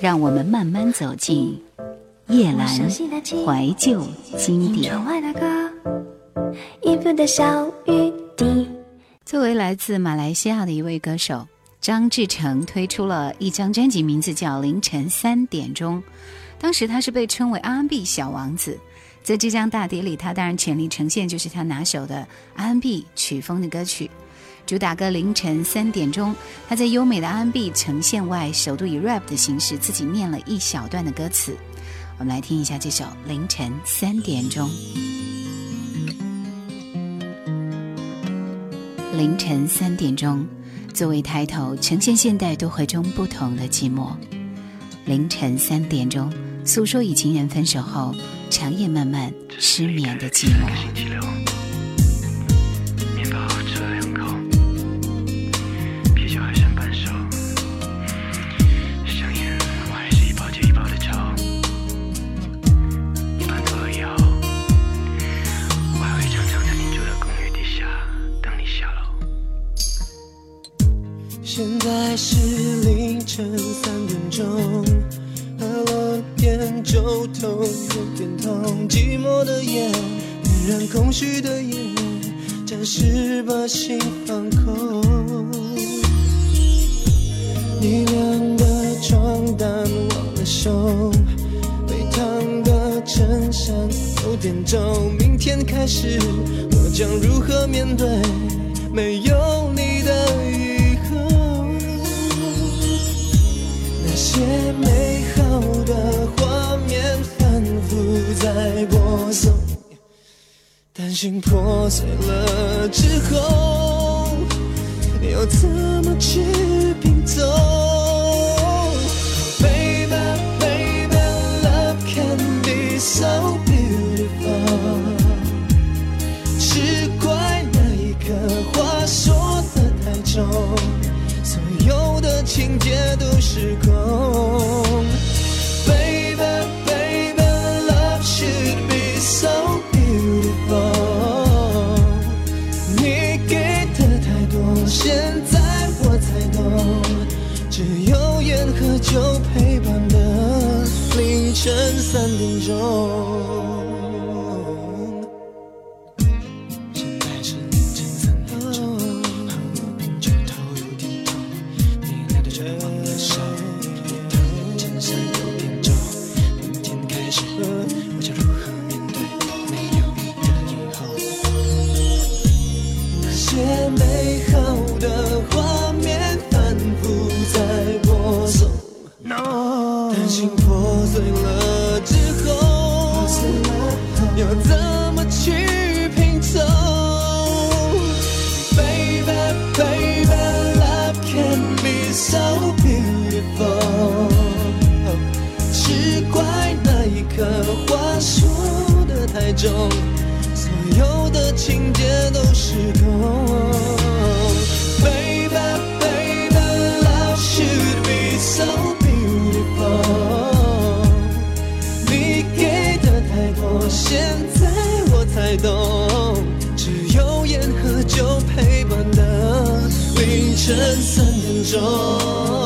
让我们慢慢走进叶阑怀旧经典。作为来自马来西亚的一位歌手，张志成推出了一张专辑，名字叫《凌晨三点钟》。当时他是被称为 R&B 小王子，在这张大碟里，他当然全力呈现就是他拿手的 R&B 曲风的歌曲。主打歌《凌晨三点钟》，他在优美的 R&B 呈现外，首度以 rap 的形式自己念了一小段的歌词。我们来听一下这首《凌晨三点钟》。凌晨三点钟，作为抬头，呈现现代都会中不同的寂寞。凌晨三点钟，诉说与情人分手后长夜漫漫失眠的寂寞。心放空。你晾的床单忘了收，被烫的衬衫有点皱。明天开始，我将如何面对没有你的以后？那些美好的画面反复在播送。破碎了之后，要怎么去拼凑？Baby, baby, love can be so beautiful。只怪那一刻话说的太重，所有的情节都失控。人三点钟。三点钟。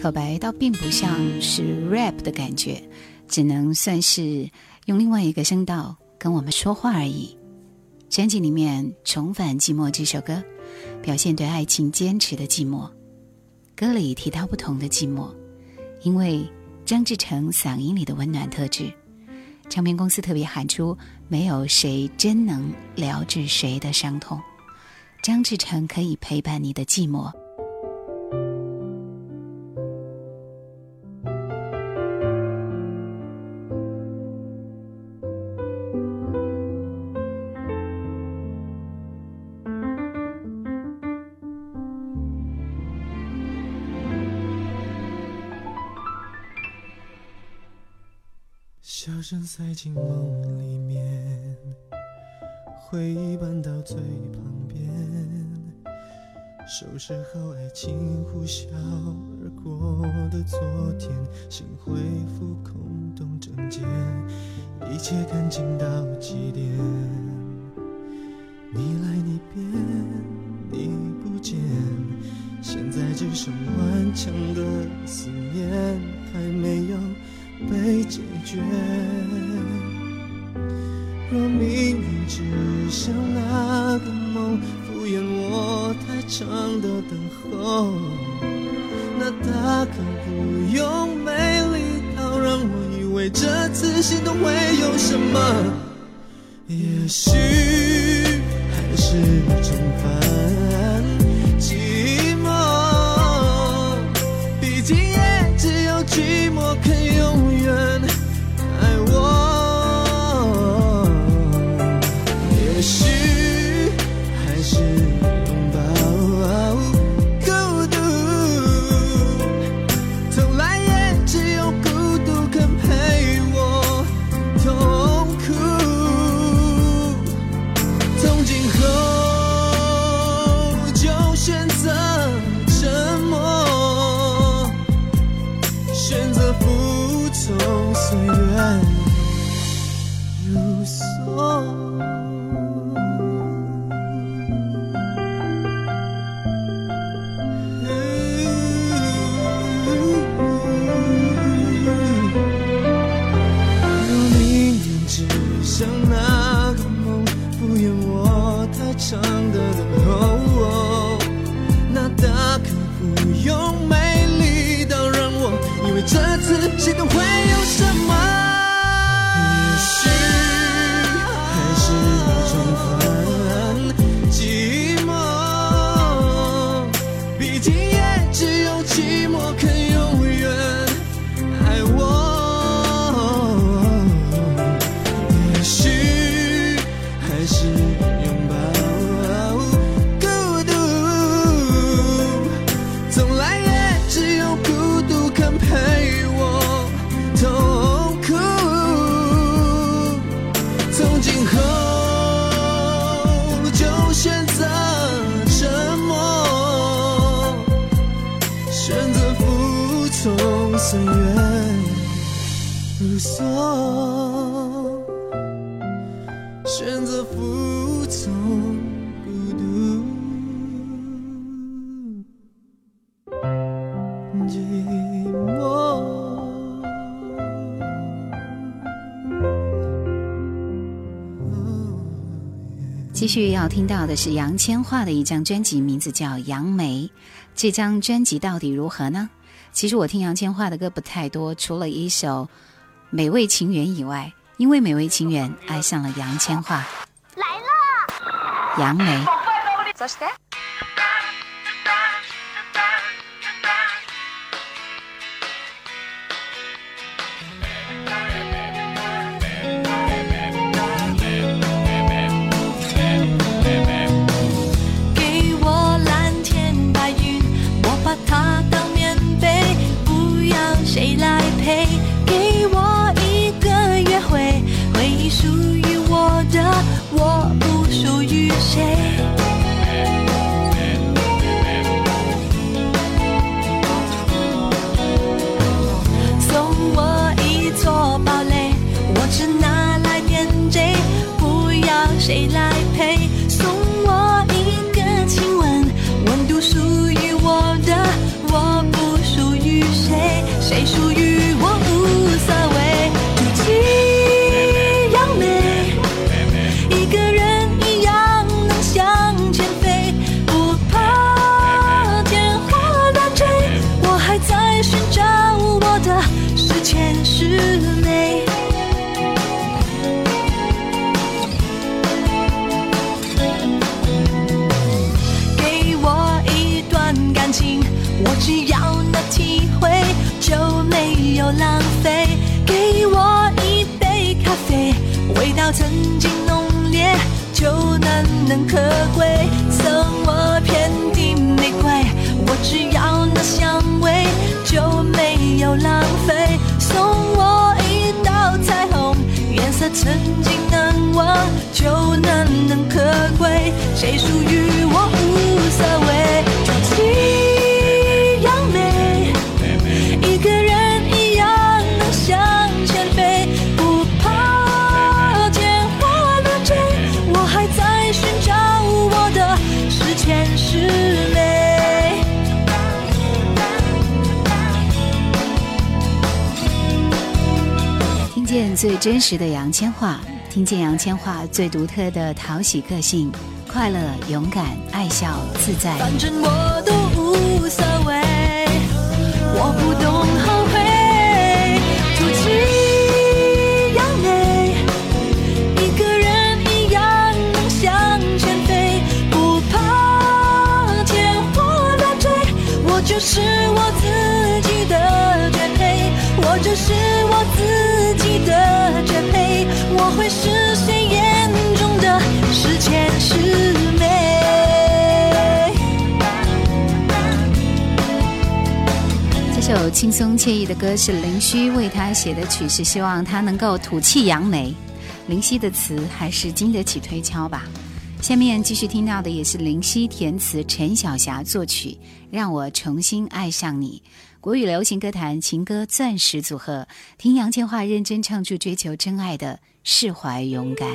口白倒并不像是 rap 的感觉，只能算是用另外一个声道跟我们说话而已。专辑里面《重返寂寞》这首歌，表现对爱情坚持的寂寞。歌里提到不同的寂寞，因为张志成嗓音里的温暖特质，唱片公司特别喊出：“没有谁真能疗治谁的伤痛，张志成可以陪伴你的寂寞。”塞进梦里面，回忆搬到最旁边，收拾好爱情呼啸而过的昨天，心恢复空洞整洁，一切干净到极点。续要听到的是杨千嬅的一张专辑，名字叫《杨梅》。这张专辑到底如何呢？其实我听杨千嬅的歌不太多，除了一首《美味情缘》以外，因为《美味情缘》爱上了杨千嬅。来了，杨梅。谁来就难能可贵。赠我片地玫瑰，我只要那香味，就没有浪费。送我一道彩虹，颜色曾经难忘，就难能可贵。谁属于最真实的杨千嬅，听见杨千嬅最独特的讨喜个性，快乐、勇敢、爱笑、自在。反正我都无所谓，我不懂后悔。就这样美，一个人一样能向前飞，不怕天花乱坠。我就是我自己的绝配，我就是我自己，会是谁眼中的是甜是美。这首轻松惬意的歌是林夕为他写的曲，是希望他能够吐气扬眉。林夕的词还是经得起推敲吧。下面继续听到的也是林夕填词，陈小霞作曲，让我重新爱上你。国语流行歌坛情歌钻石组合，听杨千嬅认真唱出追求真爱的释怀勇敢。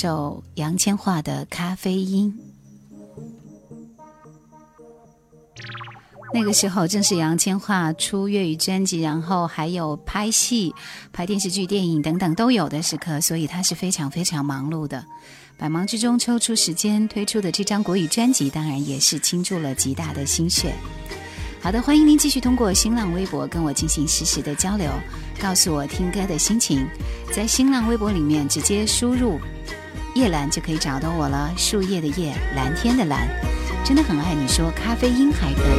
首杨千嬅的《咖啡因》。那个时候正是杨千嬅出粤语专辑，然后还有拍戏、拍电视剧、电影等等都有的时刻，所以她是非常非常忙碌的。百忙之中抽出时间推出的这张国语专辑，当然也是倾注了极大的心血。好的，欢迎您继续通过新浪微博跟我进行实时的交流，告诉我听歌的心情。在新浪微博里面直接输入“叶兰”就可以找到我了，树叶的叶，蓝天的蓝。真的很爱你说咖啡因还可以。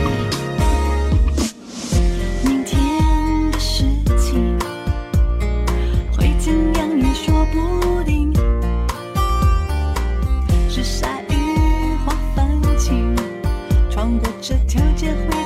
明天的事情会怎样也说不定，是下雨或放晴，穿过这条街会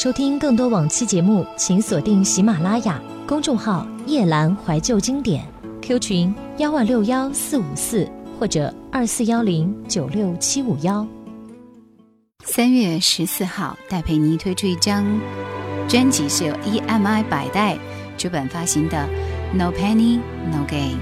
收听更多往期节目，请锁定喜马拉雅公众号“夜阑怀旧经典 ”，Q 群幺万六幺四五四或者二四幺零九六七五幺。三月十四号，戴佩妮推出一张专辑，是由 EMI 百代出版发行的《No Penny No Gain》。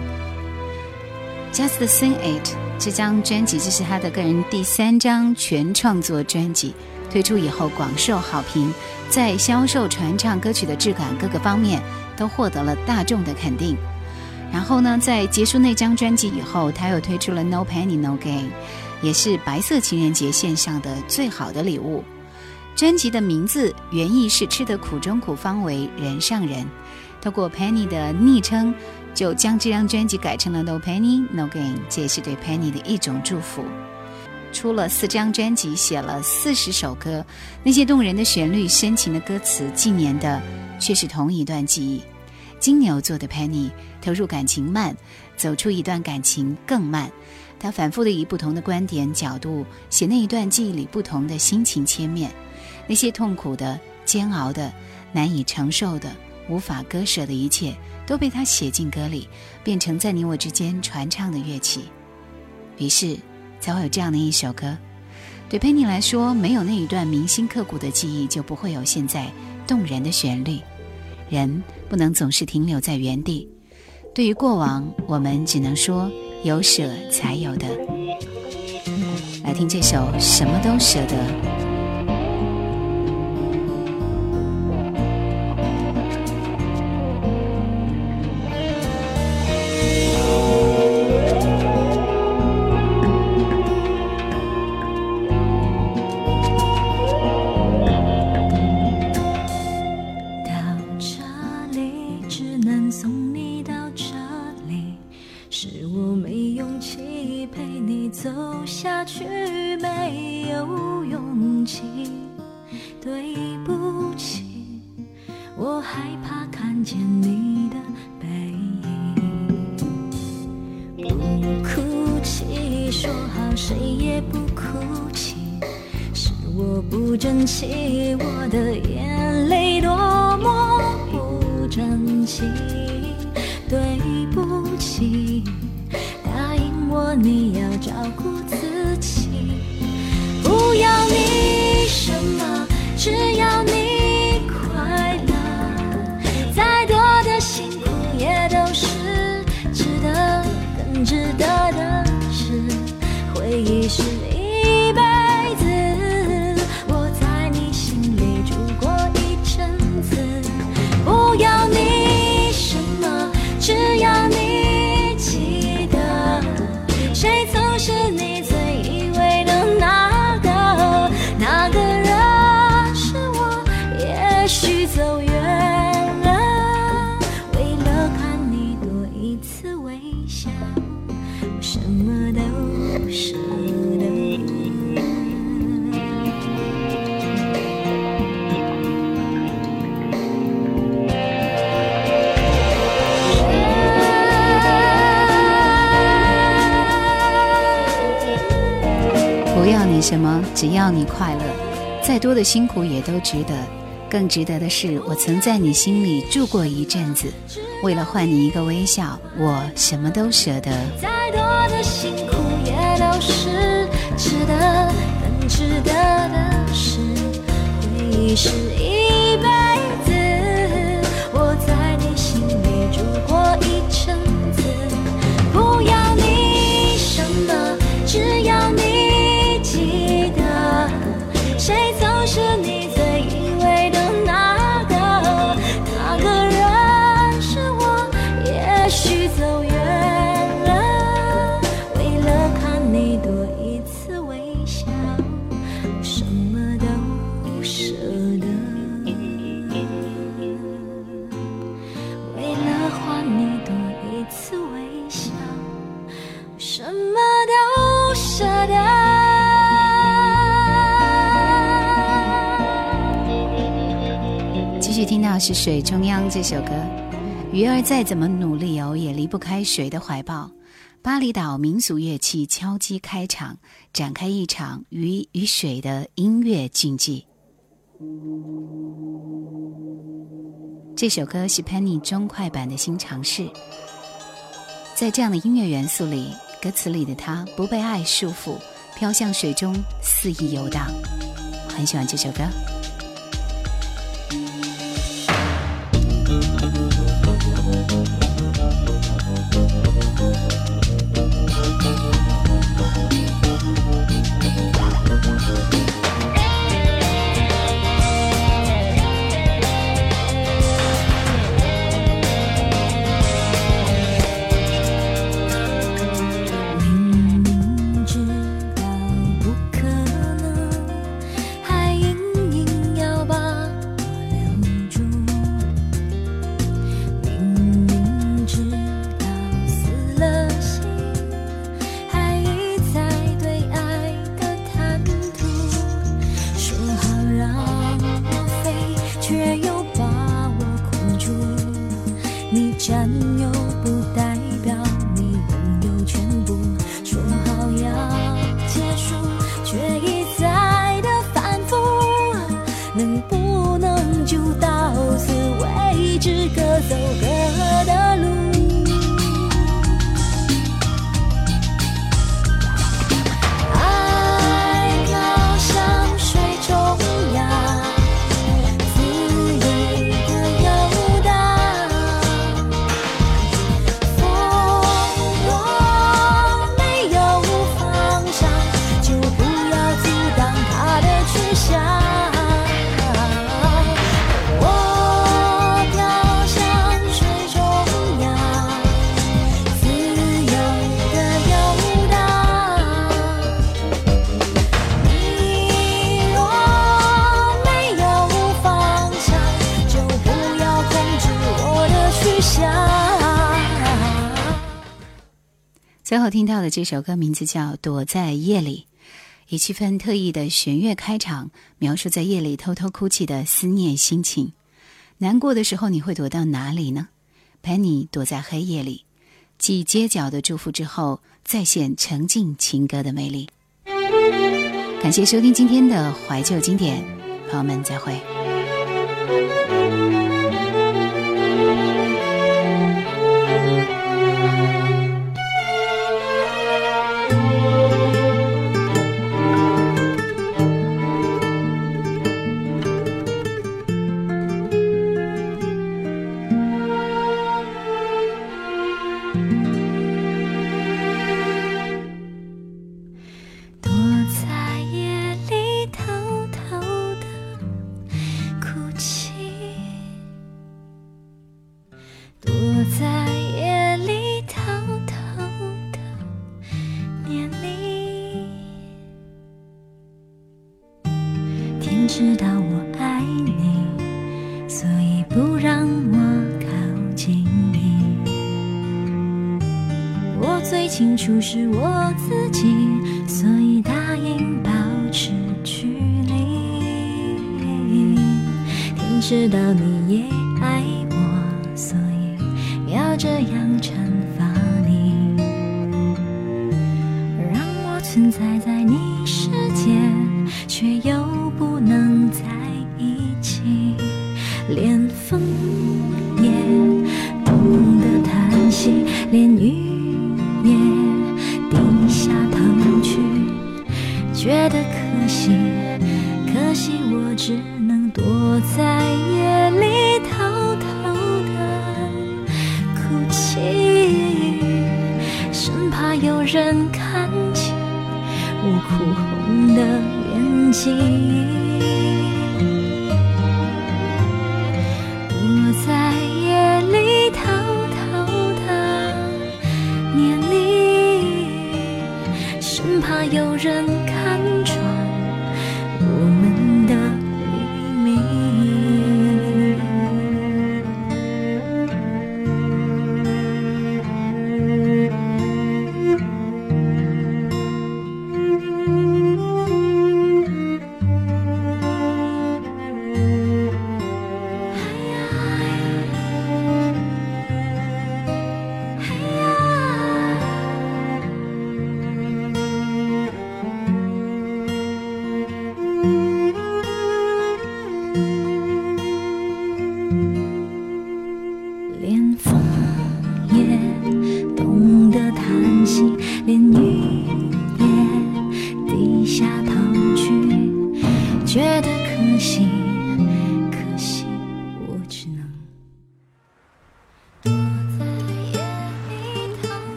Just Sing It 这张专辑，这是他的个人第三张全创作专辑，推出以后广受好评，在销售、传唱歌曲的质感各个方面都获得了大众的肯定。然后呢，在结束那张专辑以后，他又推出了《No Penny No Gain》。也是白色情人节献上的最好的礼物。专辑的名字原意是“吃得苦中苦，方为人上人”。透过 Penny 的昵称，就将这张专辑改成了 No Penny No Gain，这也是对 Penny 的一种祝福。出了四张专辑，写了四十首歌，那些动人的旋律、深情的歌词，纪念的却是同一段记忆。金牛座的 Penny 投入感情慢，走出一段感情更慢。他反复的以不同的观点角度写那一段记忆里不同的心情切面，那些痛苦的、煎熬的、难以承受的、无法割舍的一切，都被他写进歌里，变成在你我之间传唱的乐器。于是，都会有这样的一首歌。对佩妮来说，没有那一段铭心刻骨的记忆，就不会有现在动人的旋律。人不能总是停留在原地。对于过往，我们只能说。有舍才有得，来听这首《什么都舍得》。我不争气，我的眼泪多么不争气。对不起，答应我你要照顾不要你什么，只要你快乐。再多的辛苦也都值得，更值得的是，我曾在你心里住过一阵子。为了换你一个微笑，我什么都舍得。多的辛苦也都是值得，更值得的是，回忆是一杯是《水中央》这首歌，鱼儿再怎么努力哦，也离不开水的怀抱。巴厘岛民俗乐器敲击开场，展开一场鱼与水的音乐竞技。这首歌是 Penny 中快版的新尝试，在这样的音乐元素里，歌词里的他不被爱束缚，飘向水中肆意游荡。很喜欢这首歌。你最后听到的这首歌名字叫《躲在夜里》，以气氛特意的弦乐开场，描述在夜里偷偷哭泣的思念心情。难过的时候，你会躲到哪里呢陪你躲在黑夜里，继街角的祝福之后，再现沉浸情歌的魅力。感谢收听今天的怀旧经典，朋友们再会。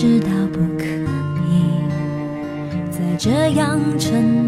知道不可以再这样沉